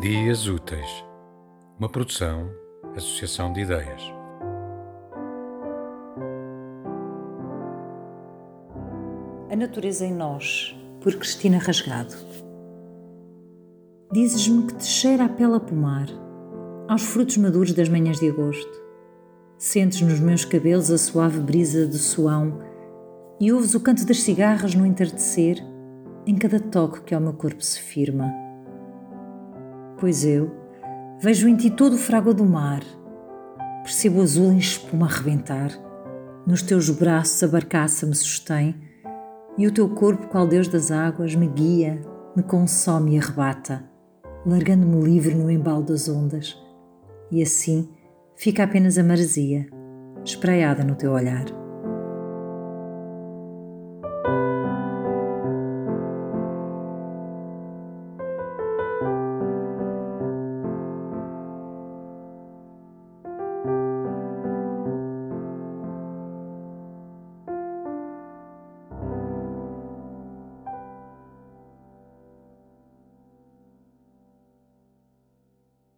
Dias Úteis, uma produção, associação de ideias. A Natureza em Nós, por Cristina Rasgado. Dizes-me que te cheira a pele a pomar, aos frutos maduros das manhãs de agosto. Sentes nos meus cabelos a suave brisa do suão e ouves o canto das cigarras no entardecer em cada toque que ao meu corpo se firma pois eu vejo em ti todo o fragor do mar, percebo o azul em espuma a rebentar, nos teus braços a barcaça me sustém. E o teu corpo, qual Deus das águas, me guia, me consome e arrebata, largando-me livre no embalo das ondas, e assim fica apenas a maresia, espraiada no teu olhar.